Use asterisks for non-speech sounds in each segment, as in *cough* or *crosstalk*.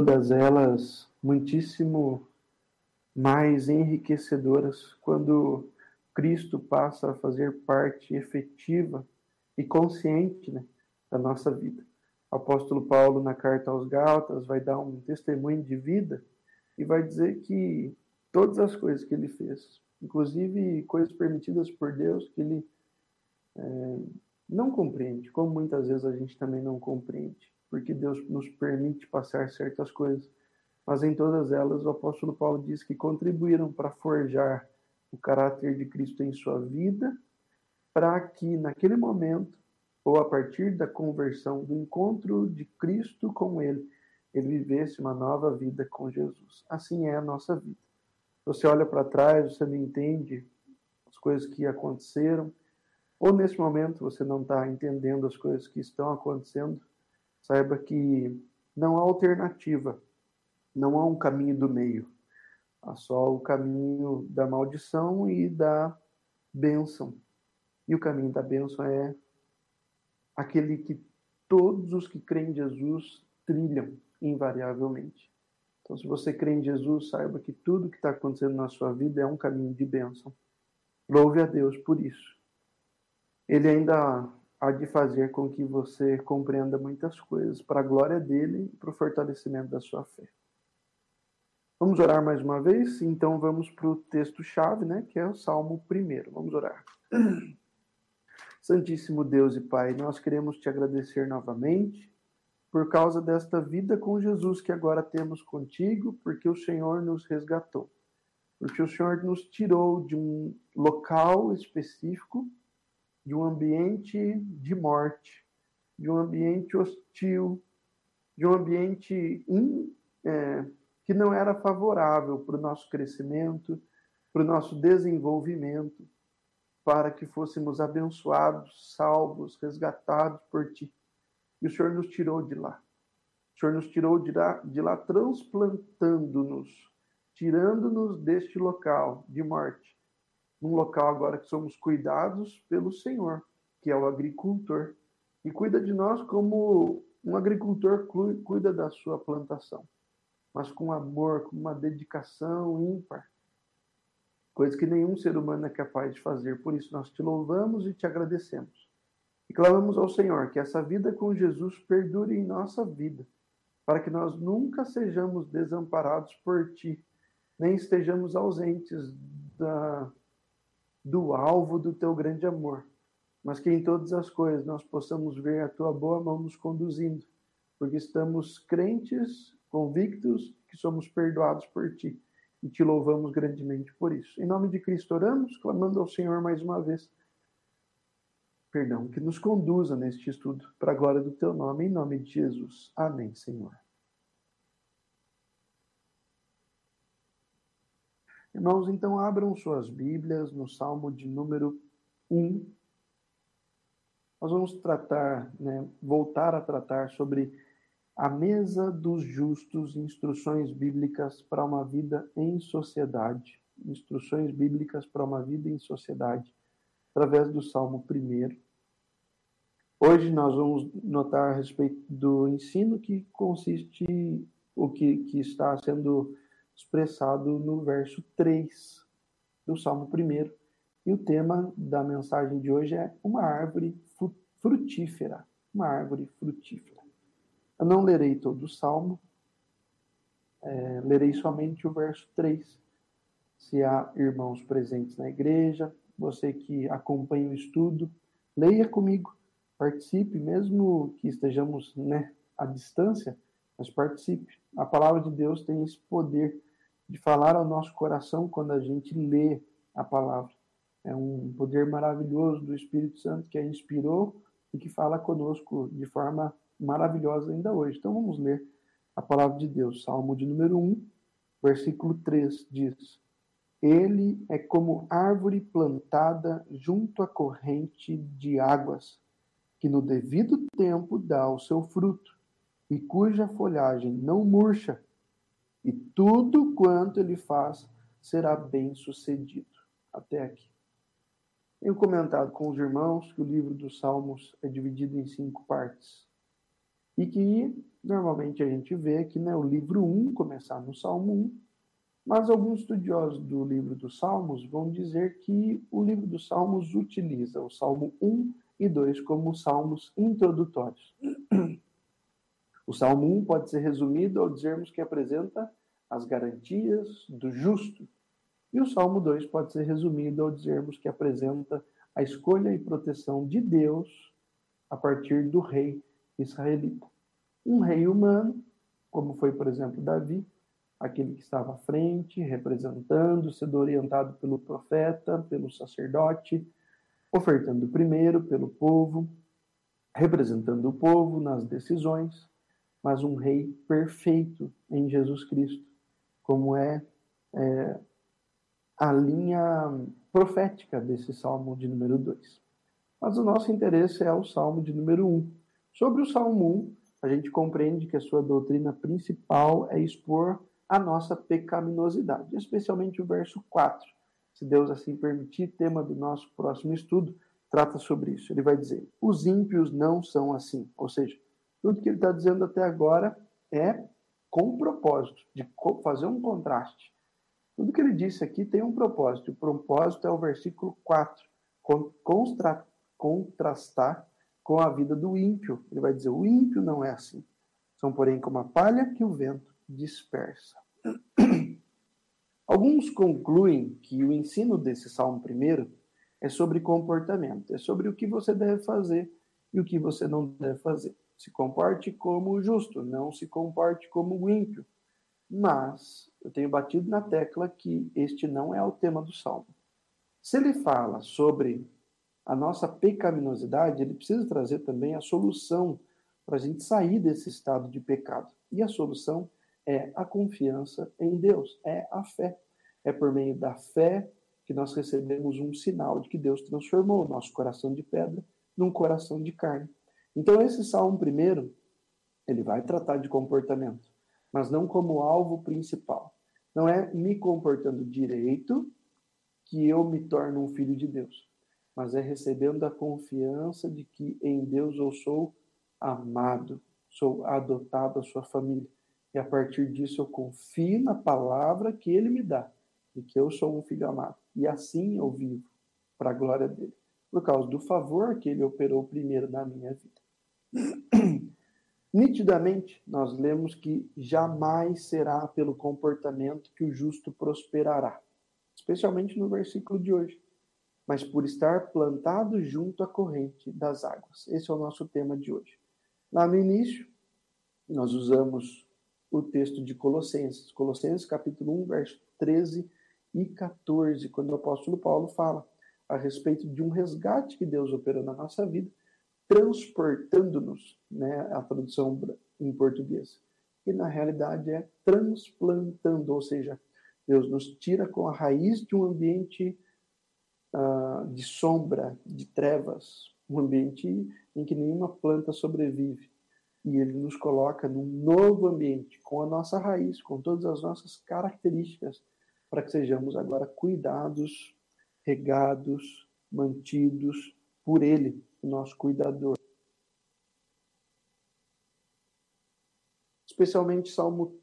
todas elas muitíssimo mais enriquecedoras quando Cristo passa a fazer parte efetiva e consciente né, da nossa vida. O apóstolo Paulo, na carta aos Gálatas, vai dar um testemunho de vida e vai dizer que todas as coisas que ele fez, inclusive coisas permitidas por Deus que ele é, não compreende, como muitas vezes a gente também não compreende, porque Deus nos permite passar certas coisas, mas em todas elas o apóstolo Paulo diz que contribuíram para forjar o caráter de Cristo em sua vida, para que naquele momento, ou a partir da conversão, do encontro de Cristo com Ele, ele vivesse uma nova vida com Jesus. Assim é a nossa vida. Você olha para trás, você não entende as coisas que aconteceram, ou nesse momento você não está entendendo as coisas que estão acontecendo, saiba que não há alternativa, não há um caminho do meio. Há só o caminho da maldição e da bênção. E o caminho da bênção é aquele que todos os que creem em Jesus trilham invariavelmente. Então, se você crê em Jesus, saiba que tudo que está acontecendo na sua vida é um caminho de bênção. Louve a Deus por isso. Ele ainda há de fazer com que você compreenda muitas coisas para a glória dele e para o fortalecimento da sua fé. Vamos orar mais uma vez? Então vamos para o texto-chave, né, que é o Salmo 1. Vamos orar. *clears throat* Santíssimo Deus e Pai, nós queremos te agradecer novamente por causa desta vida com Jesus que agora temos contigo, porque o Senhor nos resgatou. Porque o Senhor nos tirou de um local específico, de um ambiente de morte, de um ambiente hostil, de um ambiente in, é, que não era favorável para o nosso crescimento, para o nosso desenvolvimento, para que fôssemos abençoados, salvos, resgatados por Ti. E o Senhor nos tirou de lá. O Senhor nos tirou de lá, de lá transplantando-nos, tirando-nos deste local de morte, num local agora que somos cuidados pelo Senhor, que é o agricultor, e cuida de nós como um agricultor cuida da sua plantação mas com amor, com uma dedicação ímpar. Coisa que nenhum ser humano é capaz de fazer. Por isso nós te louvamos e te agradecemos. E clamamos ao Senhor que essa vida com Jesus perdure em nossa vida, para que nós nunca sejamos desamparados por ti, nem estejamos ausentes da, do alvo do teu grande amor, mas que em todas as coisas nós possamos ver a tua boa mão nos conduzindo, porque estamos crentes convictos que somos perdoados por ti e te louvamos grandemente por isso. Em nome de Cristo oramos, clamando ao Senhor mais uma vez. Perdão, que nos conduza neste estudo para a glória do teu nome, em nome de Jesus. Amém, Senhor. Irmãos, então abram suas Bíblias no Salmo de número 1. Nós vamos tratar, né, voltar a tratar sobre a mesa dos justos, instruções bíblicas para uma vida em sociedade. Instruções bíblicas para uma vida em sociedade, através do Salmo 1. Hoje nós vamos notar a respeito do ensino que consiste, o que, que está sendo expressado no verso 3 do Salmo 1. E o tema da mensagem de hoje é uma árvore frutífera. Uma árvore frutífera. Eu não lerei todo o salmo, é, lerei somente o verso 3. Se há irmãos presentes na igreja, você que acompanha o estudo, leia comigo, participe, mesmo que estejamos né, à distância, mas participe. A palavra de Deus tem esse poder de falar ao nosso coração quando a gente lê a palavra. É um poder maravilhoso do Espírito Santo que a inspirou e que fala conosco de forma maravilhosa ainda hoje. Então vamos ler a palavra de Deus. Salmo de número 1, versículo 3 diz: Ele é como árvore plantada junto à corrente de águas, que no devido tempo dá o seu fruto, e cuja folhagem não murcha, e tudo quanto ele faz será bem sucedido. Até aqui. Tenho comentado com os irmãos que o livro dos Salmos é dividido em cinco partes. E que normalmente a gente vê aqui né, o livro 1 começar no Salmo 1, mas alguns estudiosos do livro dos Salmos vão dizer que o livro dos Salmos utiliza o Salmo 1 e 2 como salmos introdutórios. O Salmo 1 pode ser resumido ao dizermos que apresenta as garantias do justo. E o Salmo 2 pode ser resumido ao dizermos que apresenta a escolha e proteção de Deus a partir do rei israelita. Um rei humano, como foi, por exemplo, Davi, aquele que estava à frente, representando, sendo orientado pelo profeta, pelo sacerdote, ofertando primeiro pelo povo, representando o povo nas decisões, mas um rei perfeito em Jesus Cristo, como é, é a linha profética desse salmo de número 2. Mas o nosso interesse é o salmo de número 1. Um. Sobre o salmo 1, um, a gente compreende que a sua doutrina principal é expor a nossa pecaminosidade, especialmente o verso 4. Se Deus assim permitir, tema do nosso próximo estudo trata sobre isso. Ele vai dizer: os ímpios não são assim, ou seja, tudo que ele está dizendo até agora é com propósito de fazer um contraste. Tudo que ele disse aqui tem um propósito. O propósito é o versículo 4, contra, contrastar com a vida do ímpio. Ele vai dizer: o ímpio não é assim. São, porém, como a palha que o vento dispersa. *clears throat* Alguns concluem que o ensino desse salmo primeiro é sobre comportamento, é sobre o que você deve fazer e o que você não deve fazer. Se comporte como justo, não se comporte como ímpio. Mas eu tenho batido na tecla que este não é o tema do salmo. Se ele fala sobre a nossa pecaminosidade, ele precisa trazer também a solução para a gente sair desse estado de pecado. E a solução é a confiança em Deus, é a fé. É por meio da fé que nós recebemos um sinal de que Deus transformou o nosso coração de pedra num coração de carne. Então, esse salmo primeiro, ele vai tratar de comportamento, mas não como alvo principal. Não é me comportando direito que eu me torno um filho de Deus, mas é recebendo a confiança de que em Deus eu sou amado, sou adotado à sua família. E a partir disso eu confio na palavra que ele me dá, de que eu sou um filho amado. E assim eu vivo para a glória dele, por causa do favor que ele operou primeiro na minha vida. *clears throat* Nitidamente, nós lemos que jamais será pelo comportamento que o justo prosperará, especialmente no versículo de hoje, mas por estar plantado junto à corrente das águas. Esse é o nosso tema de hoje. Lá no início, nós usamos o texto de Colossenses, Colossenses capítulo 1, verso 13 e 14, quando o apóstolo Paulo fala a respeito de um resgate que Deus operou na nossa vida transportando-nos, né, a tradução em português. E na realidade é transplantando, ou seja, Deus nos tira com a raiz de um ambiente uh, de sombra, de trevas, um ambiente em que nenhuma planta sobrevive. E ele nos coloca num novo ambiente, com a nossa raiz, com todas as nossas características, para que sejamos agora cuidados, regados, mantidos por Ele, nosso cuidador. Especialmente Salmo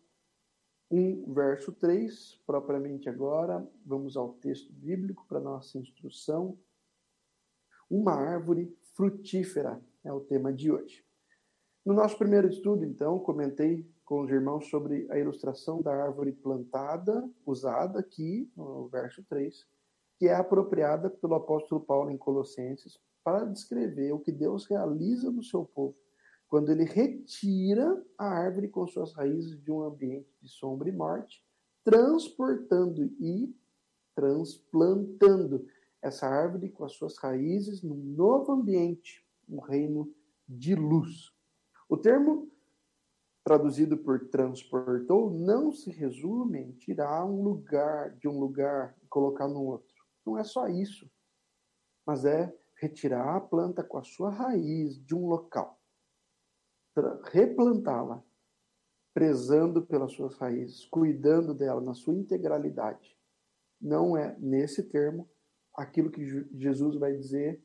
1, verso 3, propriamente agora, vamos ao texto bíblico para nossa instrução. Uma árvore frutífera é o tema de hoje. No nosso primeiro estudo, então, comentei com os irmãos sobre a ilustração da árvore plantada, usada aqui no verso 3, que é apropriada pelo apóstolo Paulo em Colossenses para descrever o que Deus realiza no seu povo quando ele retira a árvore com suas raízes de um ambiente de sombra e morte, transportando e transplantando essa árvore com as suas raízes num novo ambiente, um reino de luz. O termo traduzido por transportou não se resume em tirar um lugar de um lugar e colocar no outro. Não é só isso, mas é retirar a planta com a sua raiz de um local, replantá-la, prezando pelas suas raízes, cuidando dela na sua integralidade. Não é, nesse termo, aquilo que Jesus vai dizer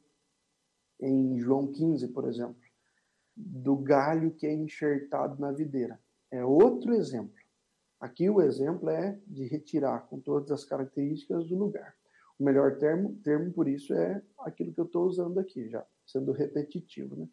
em João 15, por exemplo. do galho que é enxertado na videira. É outro exemplo. Aqui o exemplo é de retirar com todas as características do lugar. O melhor termo, termo por isso é aquilo que eu estou usando aqui, já sendo repetitivo, né?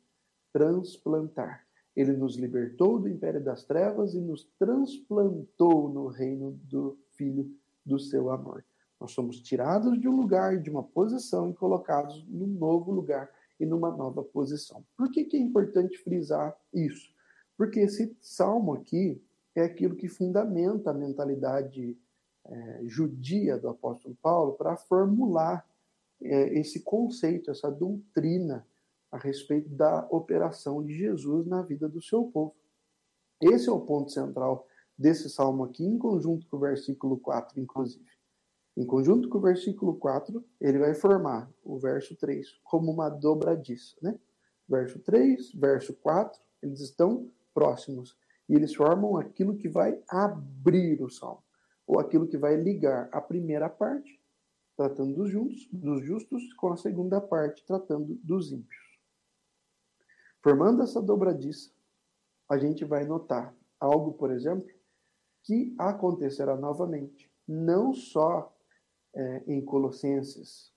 Transplantar. Ele nos libertou do império das trevas e nos transplantou no reino do Filho do seu amor. Nós somos tirados de um lugar, de uma posição e colocados num novo lugar e numa nova posição. Por que, que é importante frisar isso? Porque esse salmo aqui é aquilo que fundamenta a mentalidade é, judia do apóstolo Paulo para formular é, esse conceito, essa doutrina a respeito da operação de Jesus na vida do seu povo. Esse é o ponto central desse salmo aqui, em conjunto com o versículo 4, inclusive. Em conjunto com o versículo 4, ele vai formar o verso 3 como uma dobradiça. Né? Verso 3, verso 4, eles estão próximos. E eles formam aquilo que vai abrir o salmo, ou aquilo que vai ligar a primeira parte, tratando dos, juntos, dos justos, com a segunda parte, tratando dos ímpios. Formando essa dobradiça, a gente vai notar algo, por exemplo, que acontecerá novamente, não só é, em Colossenses,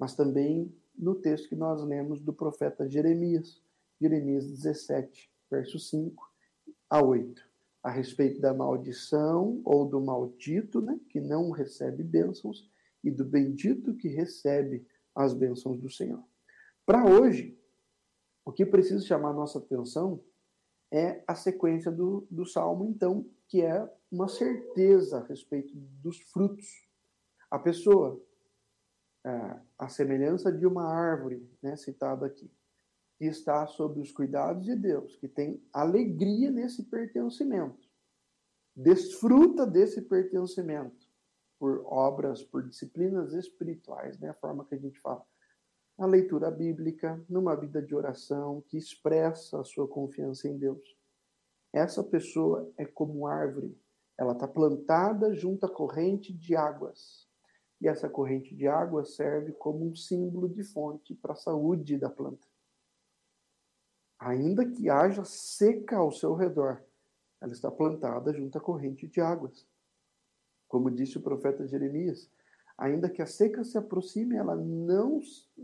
mas também no texto que nós lemos do profeta Jeremias, Jeremias 17, verso 5, a 8, a respeito da maldição ou do maldito, né, que não recebe bênçãos, e do bendito que recebe as bênçãos do Senhor. Para hoje, o que precisa chamar nossa atenção é a sequência do, do salmo, então, que é uma certeza a respeito dos frutos. A pessoa, a semelhança de uma árvore, né, citada aqui, que está sob os cuidados de Deus, que tem alegria nesse pertencimento, desfruta desse pertencimento por obras, por disciplinas espirituais, né? a forma que a gente fala, a leitura bíblica, numa vida de oração que expressa a sua confiança em Deus. Essa pessoa é como árvore, ela está plantada junto à corrente de águas. E essa corrente de águas serve como um símbolo de fonte para a saúde da planta ainda que haja seca ao seu redor, ela está plantada junto à corrente de águas. Como disse o profeta Jeremias, ainda que a seca se aproxime, ela não,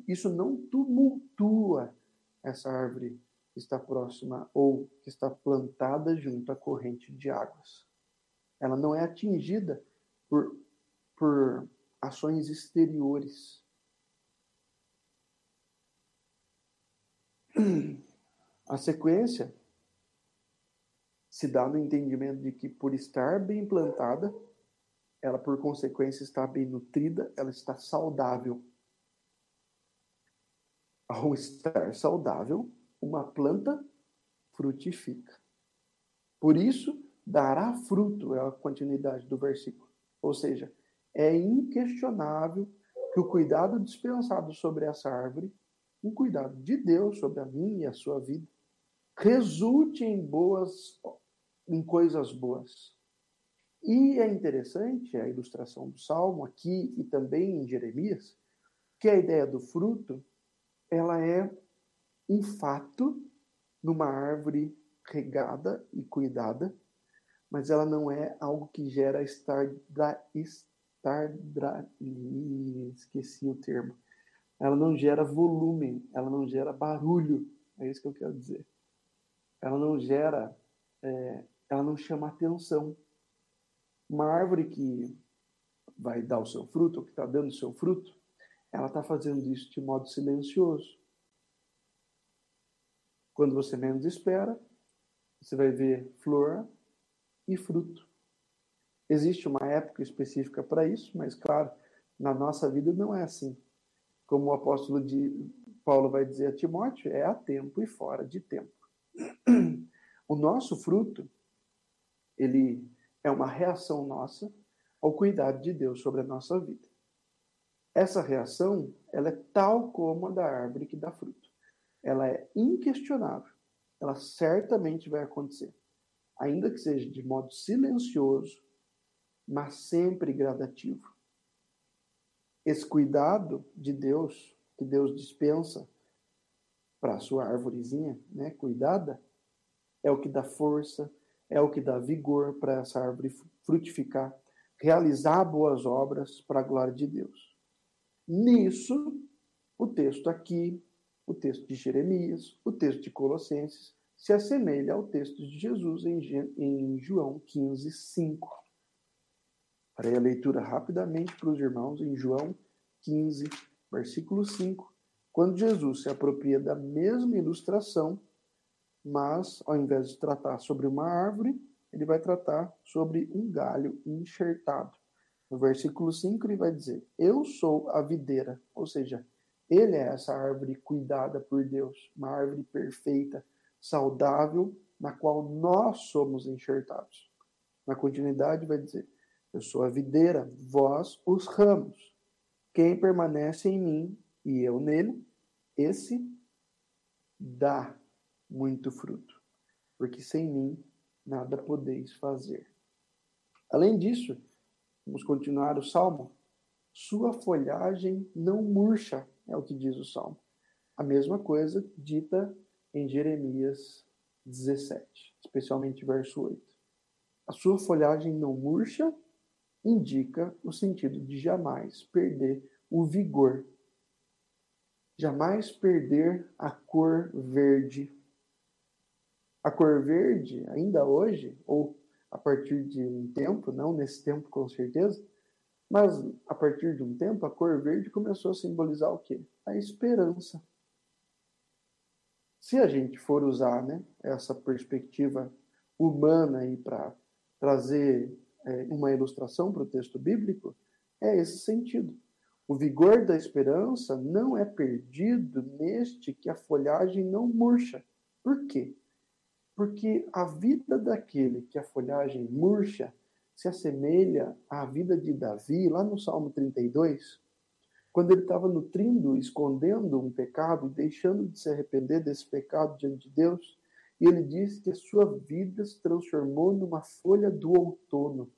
isso não tumultua essa árvore que está próxima ou que está plantada junto à corrente de águas. Ela não é atingida por, por ações exteriores. *clears throat* A sequência se dá no entendimento de que, por estar bem plantada, ela, por consequência, está bem nutrida, ela está saudável. Ao estar saudável, uma planta frutifica. Por isso, dará fruto, é a continuidade do versículo. Ou seja, é inquestionável que o cuidado dispensado sobre essa árvore, um cuidado de Deus sobre a minha e a sua vida, resulte em boas, em coisas boas. E é interessante a ilustração do Salmo aqui e também em Jeremias, que a ideia do fruto, ela é um fato numa árvore regada e cuidada, mas ela não é algo que gera estar estar esqueci o termo. Ela não gera volume, ela não gera barulho. É isso que eu quero dizer ela não gera, é, ela não chama atenção. Uma árvore que vai dar o seu fruto, ou que está dando o seu fruto, ela está fazendo isso de modo silencioso. Quando você menos espera, você vai ver flor e fruto. Existe uma época específica para isso, mas claro, na nossa vida não é assim. Como o apóstolo de Paulo vai dizer a Timóteo, é a tempo e fora de tempo. O nosso fruto, ele é uma reação nossa ao cuidado de Deus sobre a nossa vida. Essa reação, ela é tal como a da árvore que dá fruto. Ela é inquestionável. Ela certamente vai acontecer, ainda que seja de modo silencioso, mas sempre gradativo. Esse cuidado de Deus, que Deus dispensa para a sua árvorezinha, né, cuidada, é o que dá força, é o que dá vigor para essa árvore frutificar, realizar boas obras para a glória de Deus. Nisso, o texto aqui, o texto de Jeremias, o texto de Colossenses, se assemelha ao texto de Jesus em, João 15, 5. Farei a leitura rapidamente para os irmãos em João 15, versículo 5, quando Jesus se apropria da mesma ilustração, mas ao invés de tratar sobre uma árvore, ele vai tratar sobre um galho enxertado. No versículo 5 ele vai dizer: Eu sou a videira, ou seja, ele é essa árvore cuidada por Deus, uma árvore perfeita, saudável, na qual nós somos enxertados. Na continuidade vai dizer: eu sou a videira, vós os ramos. Quem permanece em mim e eu nele, esse dá muito fruto, porque sem mim nada podeis fazer. Além disso, vamos continuar o salmo. Sua folhagem não murcha, é o que diz o salmo. A mesma coisa dita em Jeremias 17, especialmente verso 8. A sua folhagem não murcha indica o sentido de jamais perder o vigor, jamais perder a cor verde. A cor verde, ainda hoje, ou a partir de um tempo, não nesse tempo com certeza, mas a partir de um tempo, a cor verde começou a simbolizar o quê? A esperança. Se a gente for usar né, essa perspectiva humana para trazer é, uma ilustração para o texto bíblico, é esse sentido. O vigor da esperança não é perdido neste que a folhagem não murcha. Por quê? Porque a vida daquele que a folhagem murcha se assemelha à vida de Davi, lá no Salmo 32, quando ele estava nutrindo, escondendo um pecado deixando de se arrepender desse pecado diante de Deus, e ele diz que a sua vida se transformou numa folha do outono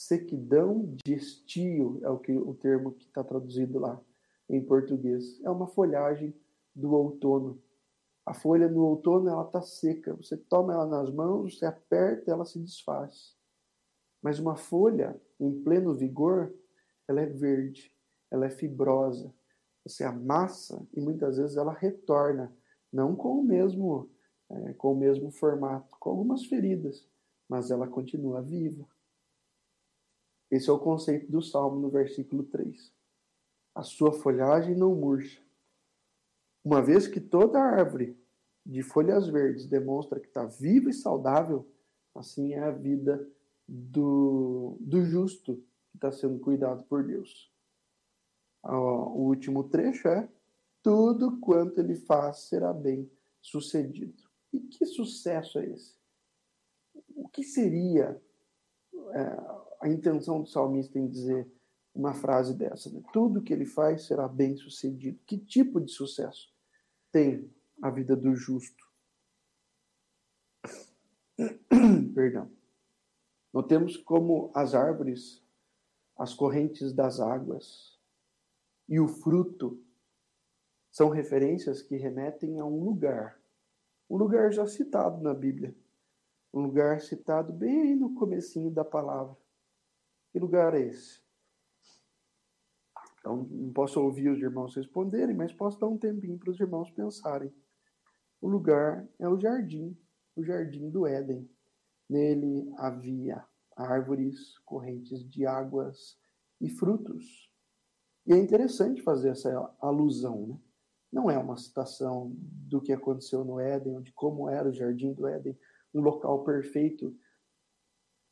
sequidão de estio, é o, que, o termo que está traduzido lá em português. É uma folhagem do outono. A folha no outono ela está seca. Você toma ela nas mãos, você aperta, ela se desfaz. Mas uma folha em pleno vigor, ela é verde, ela é fibrosa. Você amassa e muitas vezes ela retorna, não com o mesmo é, com o mesmo formato, com algumas feridas, mas ela continua viva. Esse é o conceito do Salmo no versículo 3. A sua folhagem não murcha. Uma vez que toda árvore de folhas verdes demonstra que está viva e saudável, assim é a vida do, do justo que está sendo cuidado por Deus. O último trecho é: tudo quanto ele faz será bem sucedido. E que sucesso é esse? O que seria a intenção do salmista em dizer uma frase dessa. Né? Tudo que ele faz será bem sucedido. Que tipo de sucesso tem a vida do justo? *coughs* Perdão. Notemos como as árvores, as correntes das águas e o fruto são referências que remetem a um lugar, um lugar já citado na Bíblia, um lugar citado bem no comecinho da palavra, que lugar é esse? Então, não posso ouvir os irmãos responderem, mas posso dar um tempinho para os irmãos pensarem. O lugar é o jardim, o jardim do Éden. Nele havia árvores, correntes de águas e frutos. E é interessante fazer essa alusão, né? Não é uma citação do que aconteceu no Éden, de como era o jardim do Éden, um local perfeito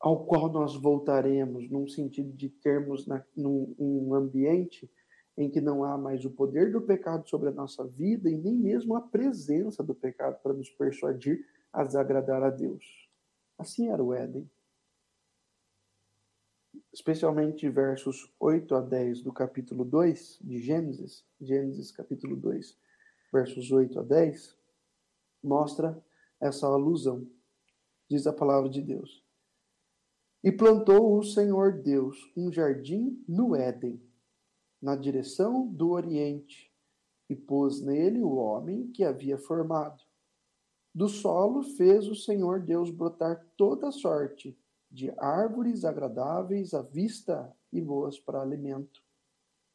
ao qual nós voltaremos, num sentido de termos na, num, um ambiente em que não há mais o poder do pecado sobre a nossa vida e nem mesmo a presença do pecado para nos persuadir a desagradar a Deus. Assim era o Éden. Especialmente versos 8 a 10 do capítulo 2 de Gênesis, Gênesis capítulo 2, versos 8 a 10, mostra essa alusão. Diz a palavra de Deus. E plantou o Senhor Deus um jardim no Éden, na direção do Oriente, e pôs nele o homem que havia formado. Do solo fez o Senhor Deus brotar toda sorte de árvores agradáveis à vista e boas para alimento.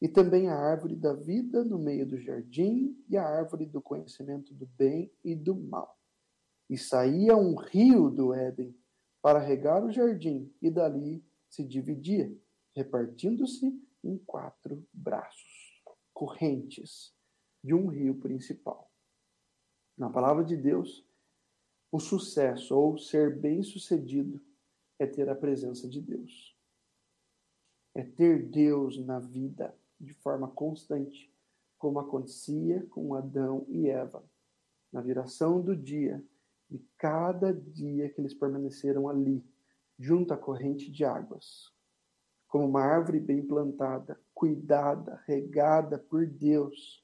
E também a árvore da vida no meio do jardim e a árvore do conhecimento do bem e do mal. E saía um rio do Éden para regar o jardim, e dali se dividia, repartindo-se em quatro braços, correntes de um rio principal. Na palavra de Deus, o sucesso ou ser bem-sucedido é ter a presença de Deus. É ter Deus na vida de forma constante, como acontecia com Adão e Eva. Na viração do dia, cada dia que eles permaneceram ali, junto à corrente de águas, como uma árvore bem plantada, cuidada, regada por Deus.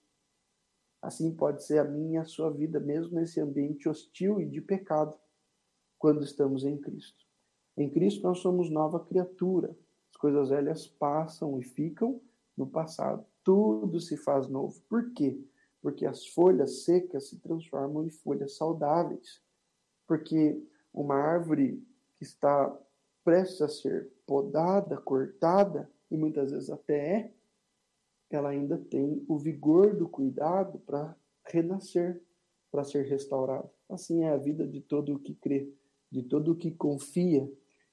Assim pode ser a minha e a sua vida, mesmo nesse ambiente hostil e de pecado, quando estamos em Cristo. Em Cristo nós somos nova criatura. As coisas velhas passam e ficam no passado. Tudo se faz novo. Por quê? Porque as folhas secas se transformam em folhas saudáveis. Porque uma árvore que está prestes a ser podada, cortada, e muitas vezes até é, ela ainda tem o vigor do cuidado para renascer, para ser restaurada. Assim é a vida de todo o que crê, de todo o que confia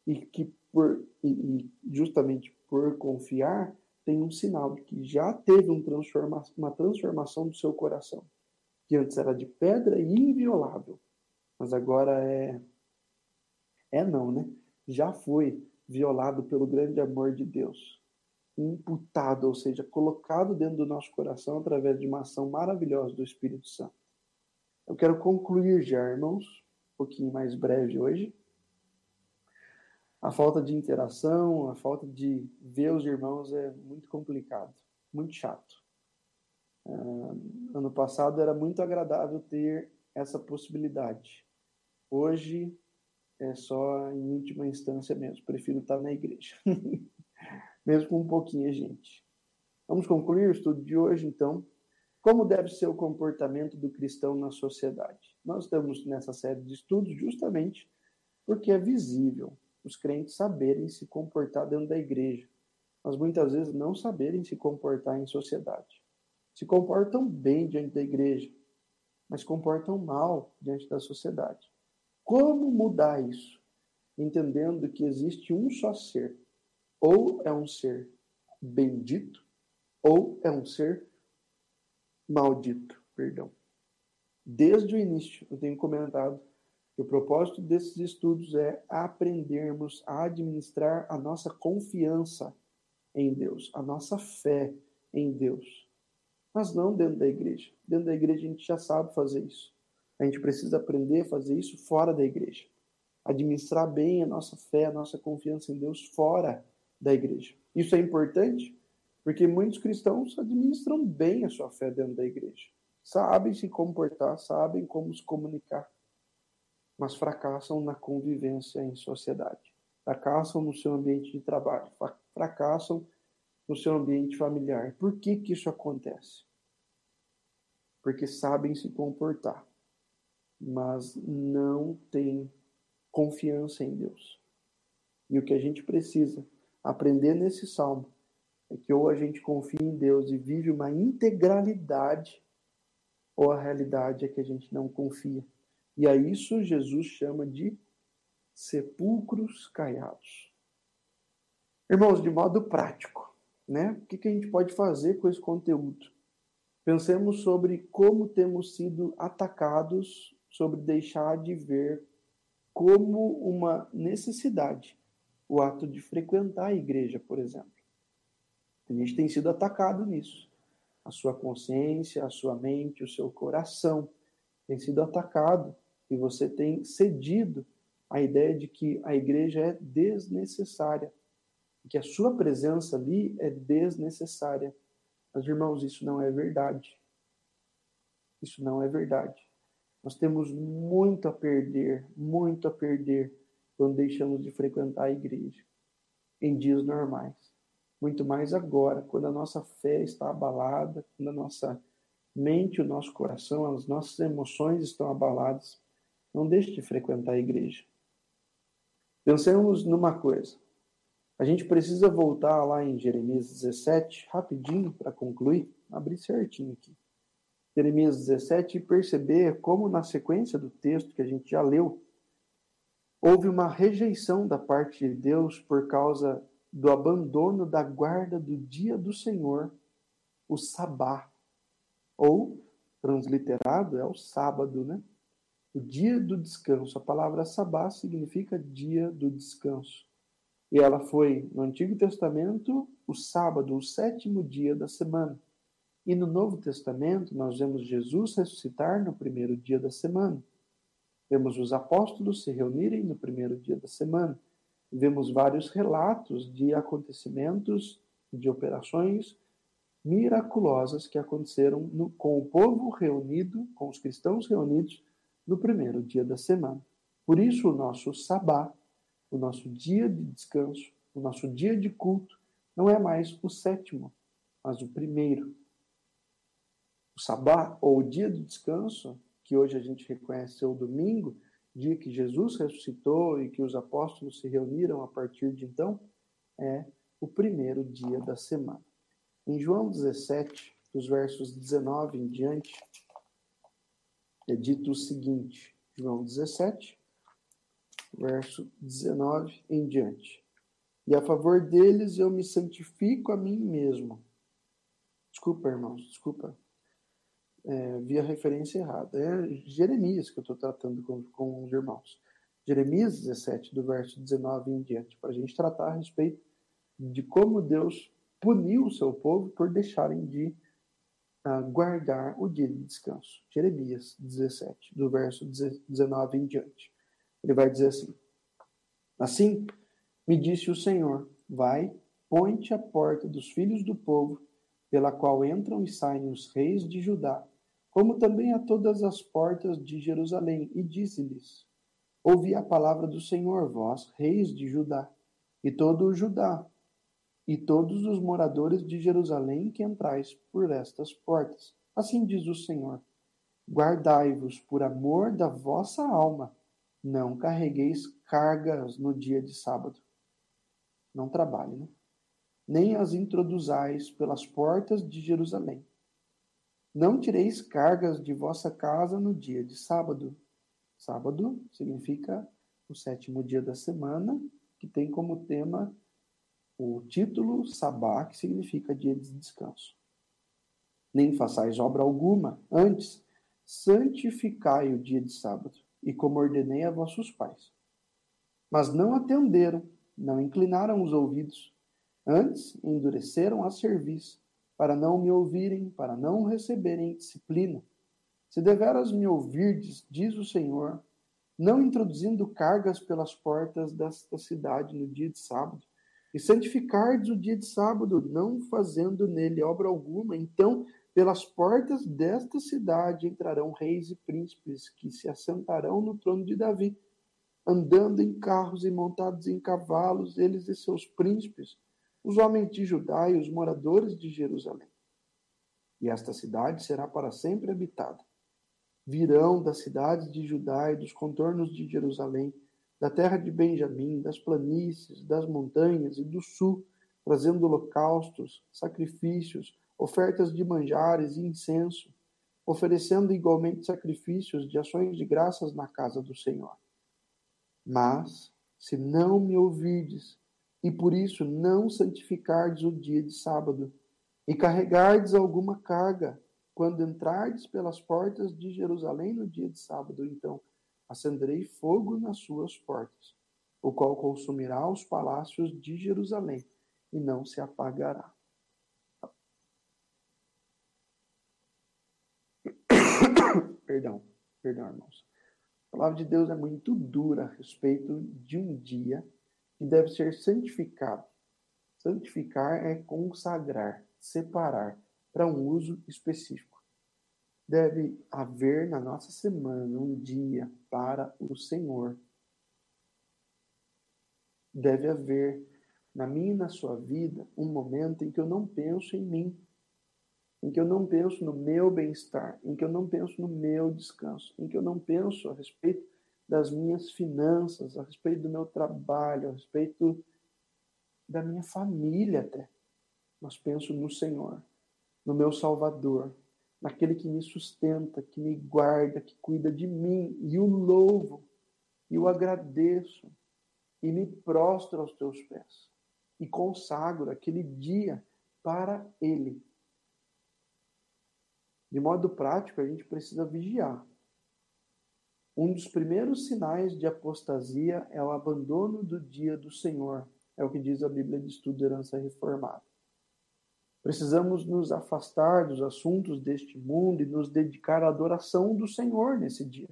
e que por e, e justamente por confiar tem um sinal de que já teve um transforma, uma transformação do seu coração, que antes era de pedra e inviolável, mas agora é é não, né? Já foi violado pelo grande amor de Deus, imputado, ou seja, colocado dentro do nosso coração através de uma ação maravilhosa do Espírito Santo. Eu quero concluir já, irmãos, um pouquinho mais breve hoje, a falta de interação, a falta de ver os irmãos é muito complicado, muito chato. Uh, ano passado era muito agradável ter essa possibilidade. Hoje é só em última instância mesmo. Prefiro estar na igreja, *laughs* mesmo com um pouquinho gente. Vamos concluir o estudo de hoje, então. Como deve ser o comportamento do cristão na sociedade? Nós estamos nessa série de estudos justamente porque é visível os crentes saberem se comportar dentro da igreja, mas muitas vezes não saberem se comportar em sociedade. Se comportam bem diante da igreja, mas comportam mal diante da sociedade. Como mudar isso? Entendendo que existe um só ser. Ou é um ser bendito, ou é um ser maldito, perdão. Desde o início, eu tenho comentado o propósito desses estudos é aprendermos a administrar a nossa confiança em Deus, a nossa fé em Deus. Mas não dentro da igreja. Dentro da igreja a gente já sabe fazer isso. A gente precisa aprender a fazer isso fora da igreja. Administrar bem a nossa fé, a nossa confiança em Deus fora da igreja. Isso é importante porque muitos cristãos administram bem a sua fé dentro da igreja. Sabem se comportar, sabem como se comunicar mas fracassam na convivência em sociedade. Fracassam no seu ambiente de trabalho, fracassam no seu ambiente familiar. Por que, que isso acontece? Porque sabem se comportar, mas não têm confiança em Deus. E o que a gente precisa aprender nesse salmo é que ou a gente confia em Deus e vive uma integralidade, ou a realidade é que a gente não confia e a isso Jesus chama de sepulcros caiados. Irmãos, de modo prático, né? O que a gente pode fazer com esse conteúdo? Pensemos sobre como temos sido atacados, sobre deixar de ver como uma necessidade o ato de frequentar a igreja, por exemplo. A gente tem sido atacado nisso. A sua consciência, a sua mente, o seu coração tem sido atacado e você tem cedido à ideia de que a igreja é desnecessária, que a sua presença ali é desnecessária. Mas, irmãos, isso não é verdade. Isso não é verdade. Nós temos muito a perder, muito a perder quando deixamos de frequentar a igreja em dias normais. Muito mais agora, quando a nossa fé está abalada, quando a nossa mente, o nosso coração, as nossas emoções estão abaladas, não deixe de frequentar a igreja. Pensemos numa coisa. A gente precisa voltar lá em Jeremias 17, rapidinho, para concluir, abrir certinho aqui. Jeremias 17 e perceber como, na sequência do texto que a gente já leu, houve uma rejeição da parte de Deus por causa do abandono da guarda do dia do Senhor, o sabá, ou transliterado é o sábado, né? O dia do descanso. A palavra sabá significa dia do descanso. E ela foi, no Antigo Testamento, o sábado, o sétimo dia da semana. E no Novo Testamento, nós vemos Jesus ressuscitar no primeiro dia da semana. Vemos os apóstolos se reunirem no primeiro dia da semana. Vemos vários relatos de acontecimentos, de operações miraculosas que aconteceram no, com o povo reunido, com os cristãos reunidos no primeiro dia da semana. Por isso, o nosso sabá, o nosso dia de descanso, o nosso dia de culto, não é mais o sétimo, mas o primeiro. O sabá, ou o dia do descanso, que hoje a gente reconhece ser o domingo, dia que Jesus ressuscitou e que os apóstolos se reuniram a partir de então, é o primeiro dia da semana. Em João 17, dos versos 19 em diante, é dito o seguinte: João 17, verso 19 em diante. E a favor deles eu me santifico a mim mesmo. Desculpa, irmãos, desculpa. É, vi a referência errada. É Jeremias que eu estou tratando com, com os irmãos. Jeremias 17, do verso 19 em diante, para a gente tratar a respeito de como Deus puniu o seu povo por deixarem de uh, guardar o dia de descanso. Jeremias 17, do verso 19 em diante. Ele vai dizer assim: Assim me disse o Senhor: Vai, ponte a porta dos filhos do povo, pela qual entram e saem os reis de Judá, como também a todas as portas de Jerusalém, e disse-lhes: Ouvi a palavra do Senhor, vós, reis de Judá, e todo o Judá, e todos os moradores de Jerusalém que entrais por estas portas. Assim diz o Senhor: Guardai-vos por amor da vossa alma, não carregueis cargas no dia de sábado. Não trabalhe, né? Nem as introduzais pelas portas de Jerusalém. Não tireis cargas de vossa casa no dia de sábado. Sábado significa o sétimo dia da semana, que tem como tema o título Sabá, que significa dia de descanso. Nem façais obra alguma, antes santificai o dia de sábado, e como ordenei a vossos pais. Mas não atenderam, não inclinaram os ouvidos, antes endureceram a cerviz, para não me ouvirem, para não receberem disciplina. Se deveras me ouvirdes, diz o Senhor, não introduzindo cargas pelas portas desta cidade no dia de sábado, e santificardes o dia de sábado, não fazendo nele obra alguma. Então, pelas portas desta cidade entrarão reis e príncipes que se assentarão no trono de Davi, andando em carros e montados em cavalos, eles e seus príncipes, os homens de Judá e os moradores de Jerusalém. E esta cidade será para sempre habitada. Virão das cidades de Judá e dos contornos de Jerusalém da terra de Benjamim, das planícies, das montanhas e do sul, trazendo holocaustos, sacrifícios, ofertas de manjares e incenso, oferecendo igualmente sacrifícios de ações de graças na casa do Senhor. Mas, se não me ouvides, e por isso não santificardes o dia de sábado, e carregardes alguma carga, quando entrardes pelas portas de Jerusalém no dia de sábado, então acenderei fogo nas suas portas, o qual consumirá os palácios de Jerusalém e não se apagará. *coughs* perdão, perdão, irmãos. A palavra de Deus é muito dura a respeito de um dia que deve ser santificado. Santificar é consagrar, separar para um uso específico deve haver na nossa semana um dia para o Senhor. Deve haver na minha e na sua vida um momento em que eu não penso em mim, em que eu não penso no meu bem-estar, em que eu não penso no meu descanso, em que eu não penso a respeito das minhas finanças, a respeito do meu trabalho, a respeito da minha família até. Mas penso no Senhor, no meu Salvador, naquele que me sustenta, que me guarda, que cuida de mim, e o louvo, e o agradeço, e me prostro aos teus pés, e consagro aquele dia para Ele. De modo prático, a gente precisa vigiar. Um dos primeiros sinais de apostasia é o abandono do dia do Senhor, é o que diz a Bíblia de Estudo Herança Reformada. Precisamos nos afastar dos assuntos deste mundo e nos dedicar à adoração do Senhor nesse dia.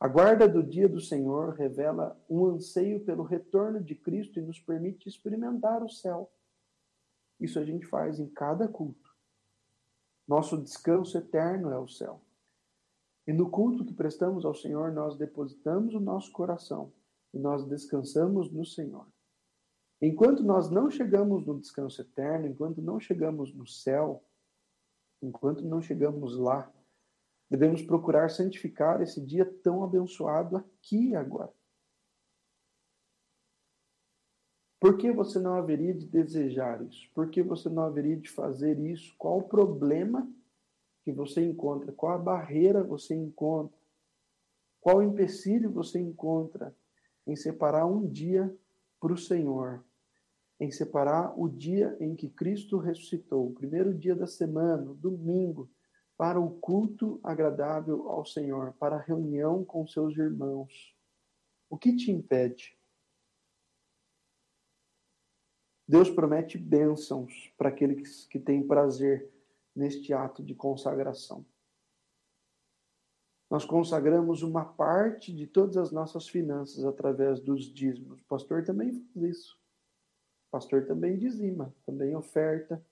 A guarda do dia do Senhor revela um anseio pelo retorno de Cristo e nos permite experimentar o céu. Isso a gente faz em cada culto. Nosso descanso eterno é o céu. E no culto que prestamos ao Senhor, nós depositamos o nosso coração e nós descansamos no Senhor. Enquanto nós não chegamos no descanso eterno, enquanto não chegamos no céu, enquanto não chegamos lá, devemos procurar santificar esse dia tão abençoado aqui e agora. Por que você não haveria de desejar isso? Por que você não haveria de fazer isso? Qual o problema que você encontra? Qual a barreira você encontra? Qual empecilho você encontra em separar um dia para o Senhor? em separar o dia em que Cristo ressuscitou, o primeiro dia da semana, domingo, para o culto agradável ao Senhor, para a reunião com seus irmãos. O que te impede? Deus promete bênçãos para aqueles que têm prazer neste ato de consagração. Nós consagramos uma parte de todas as nossas finanças através dos dízimos. O pastor também faz isso. O pastor também dizima, também oferta.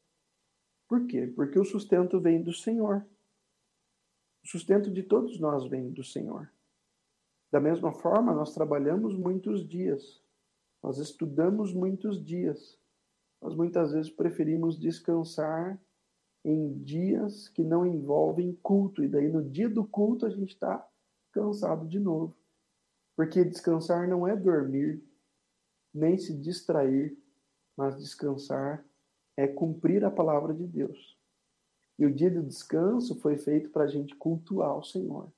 Por quê? Porque o sustento vem do Senhor. O sustento de todos nós vem do Senhor. Da mesma forma, nós trabalhamos muitos dias, nós estudamos muitos dias, nós muitas vezes preferimos descansar em dias que não envolvem culto, e daí no dia do culto a gente está cansado de novo. Porque descansar não é dormir, nem se distrair, mas descansar é cumprir a palavra de Deus. E o dia do descanso foi feito para a gente cultuar o Senhor.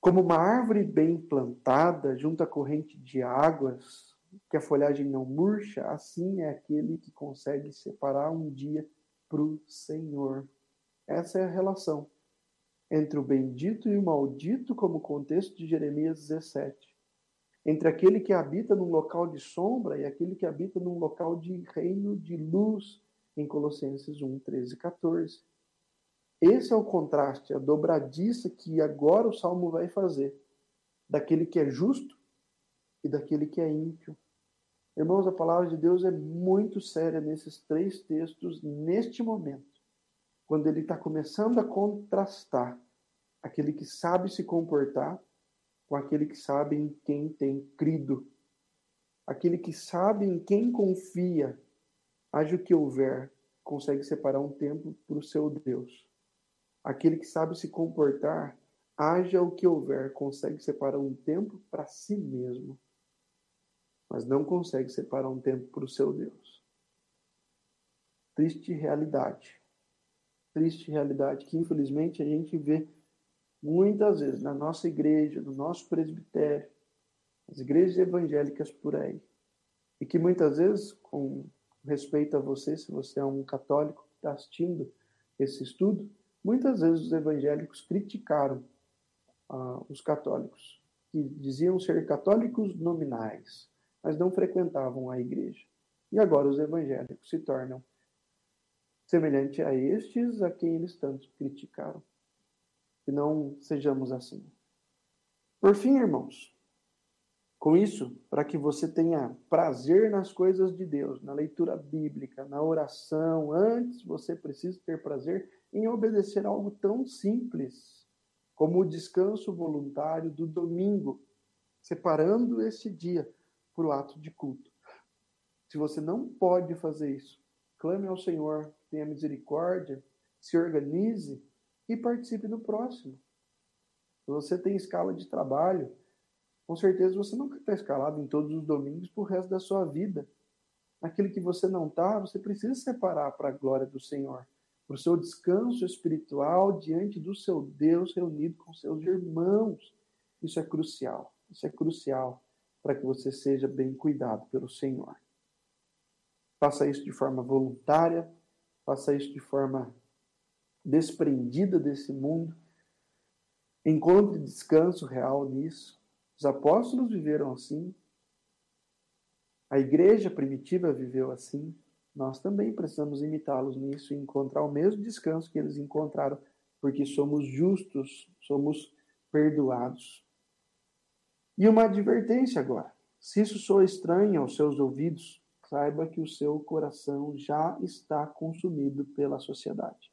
Como uma árvore bem plantada junto à corrente de águas, que a folhagem não murcha, assim é aquele que consegue separar um dia para o Senhor. Essa é a relação entre o bendito e o maldito, como contexto de Jeremias 17 entre aquele que habita num local de sombra e aquele que habita num local de reino de luz, em Colossenses 1, 13 e 14. Esse é o contraste, a dobradiça que agora o Salmo vai fazer daquele que é justo e daquele que é ímpio. Irmãos, a palavra de Deus é muito séria nesses três textos, neste momento, quando ele está começando a contrastar aquele que sabe se comportar com aquele que sabe em quem tem crido. Aquele que sabe em quem confia, haja o que houver, consegue separar um tempo para o seu Deus. Aquele que sabe se comportar, haja o que houver, consegue separar um tempo para si mesmo, mas não consegue separar um tempo para o seu Deus. Triste realidade. Triste realidade que infelizmente a gente vê muitas vezes na nossa igreja, no nosso presbitério, as igrejas evangélicas por aí, e que muitas vezes, com respeito a você, se você é um católico que está assistindo esse estudo, muitas vezes os evangélicos criticaram ah, os católicos, que diziam ser católicos nominais, mas não frequentavam a igreja. E agora os evangélicos se tornam semelhante a estes a quem eles tanto criticaram que não sejamos assim. Por fim, irmãos, com isso, para que você tenha prazer nas coisas de Deus, na leitura bíblica, na oração, antes você precisa ter prazer em obedecer algo tão simples como o descanso voluntário do domingo, separando esse dia para o ato de culto. Se você não pode fazer isso, clame ao Senhor, tenha misericórdia, se organize e participe do próximo. Se você tem escala de trabalho, com certeza você não está escalado em todos os domingos para o resto da sua vida. Naquilo que você não está, você precisa separar para a glória do Senhor, para o seu descanso espiritual diante do seu Deus reunido com seus irmãos. Isso é crucial. Isso é crucial para que você seja bem cuidado pelo Senhor. Faça isso de forma voluntária, faça isso de forma desprendida desse mundo. Encontre descanso real nisso. Os apóstolos viveram assim. A igreja primitiva viveu assim. Nós também precisamos imitá-los nisso e encontrar o mesmo descanso que eles encontraram, porque somos justos, somos perdoados. E uma advertência agora: se isso soa estranho aos seus ouvidos, saiba que o seu coração já está consumido pela sociedade.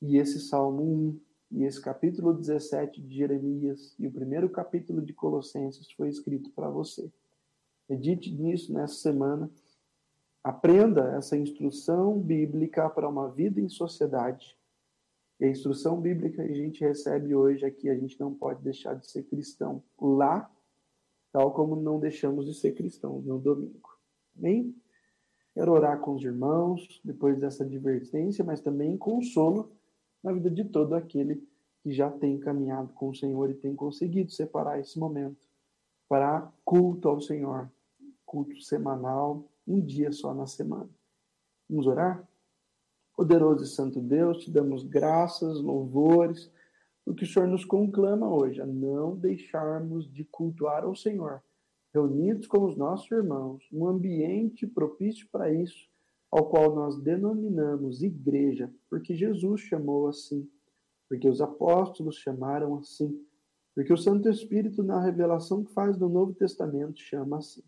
E esse Salmo 1 e esse capítulo 17 de Jeremias e o primeiro capítulo de Colossenses foi escrito para você. Medite nisso nessa semana. Aprenda essa instrução bíblica para uma vida em sociedade. E a instrução bíblica que a gente recebe hoje aqui, a gente não pode deixar de ser cristão lá, tal como não deixamos de ser cristãos no domingo. Amém? Quero orar com os irmãos depois dessa advertência, mas também consolo na vida de todo aquele que já tem caminhado com o Senhor e tem conseguido separar esse momento para culto ao Senhor, culto semanal, um dia só na semana. Vamos orar? Poderoso e Santo Deus, te damos graças, louvores, porque o Senhor nos conclama hoje a não deixarmos de cultuar ao Senhor, reunidos com os nossos irmãos, um ambiente propício para isso, ao qual nós denominamos igreja, porque Jesus chamou assim, porque os apóstolos chamaram assim, porque o Santo Espírito, na revelação que faz no Novo Testamento, chama assim.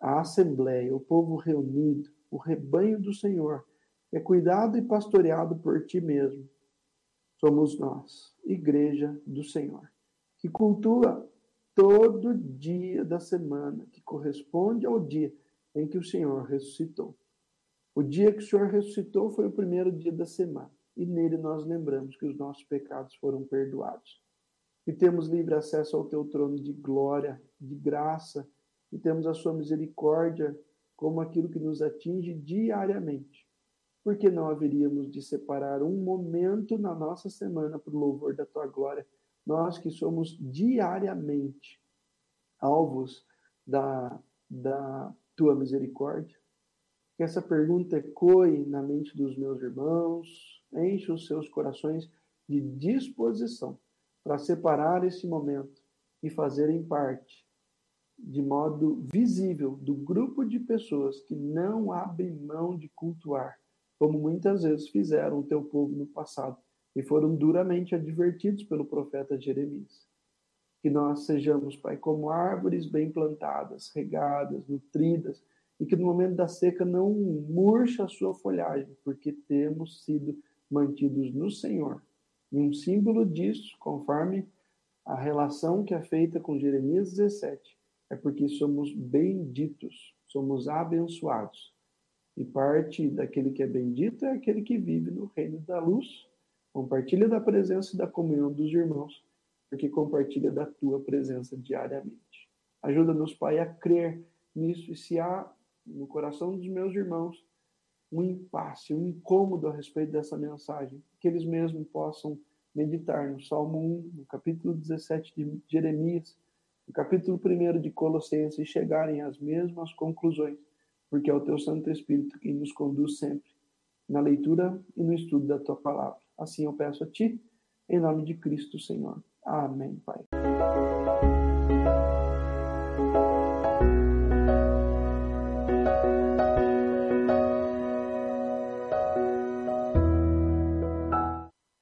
A assembleia, o povo reunido, o rebanho do Senhor, é cuidado e pastoreado por ti mesmo. Somos nós, igreja do Senhor, que cultua todo dia da semana, que corresponde ao dia em que o Senhor ressuscitou. O dia que o Senhor ressuscitou foi o primeiro dia da semana, e nele nós lembramos que os nossos pecados foram perdoados. E temos livre acesso ao teu trono de glória, de graça, e temos a sua misericórdia como aquilo que nos atinge diariamente. Por que não haveríamos de separar um momento na nossa semana para o louvor da tua glória? nós que somos diariamente alvos da, da tua misericórdia? Que essa pergunta ecoe na mente dos meus irmãos, enche os seus corações de disposição para separar esse momento e fazerem parte, de modo visível, do grupo de pessoas que não abrem mão de cultuar, como muitas vezes fizeram o teu povo no passado e foram duramente advertidos pelo profeta Jeremias. Que nós sejamos, Pai, como árvores bem plantadas, regadas, nutridas, e que no momento da seca não murcha a sua folhagem, porque temos sido mantidos no Senhor. E um símbolo disso, conforme a relação que é feita com Jeremias 17, é porque somos benditos, somos abençoados. E parte daquele que é bendito é aquele que vive no reino da luz Compartilha da presença e da comunhão dos irmãos, porque compartilha da tua presença diariamente. Ajuda-nos, Pai, a crer nisso e se há no coração dos meus irmãos um impasse, um incômodo a respeito dessa mensagem, que eles mesmos possam meditar no Salmo 1, no capítulo 17 de Jeremias, no capítulo 1 de Colossenses e chegarem às mesmas conclusões, porque é o teu Santo Espírito quem nos conduz sempre na leitura e no estudo da tua palavra. Assim eu peço a ti, em nome de Cristo, Senhor. Amém, Pai.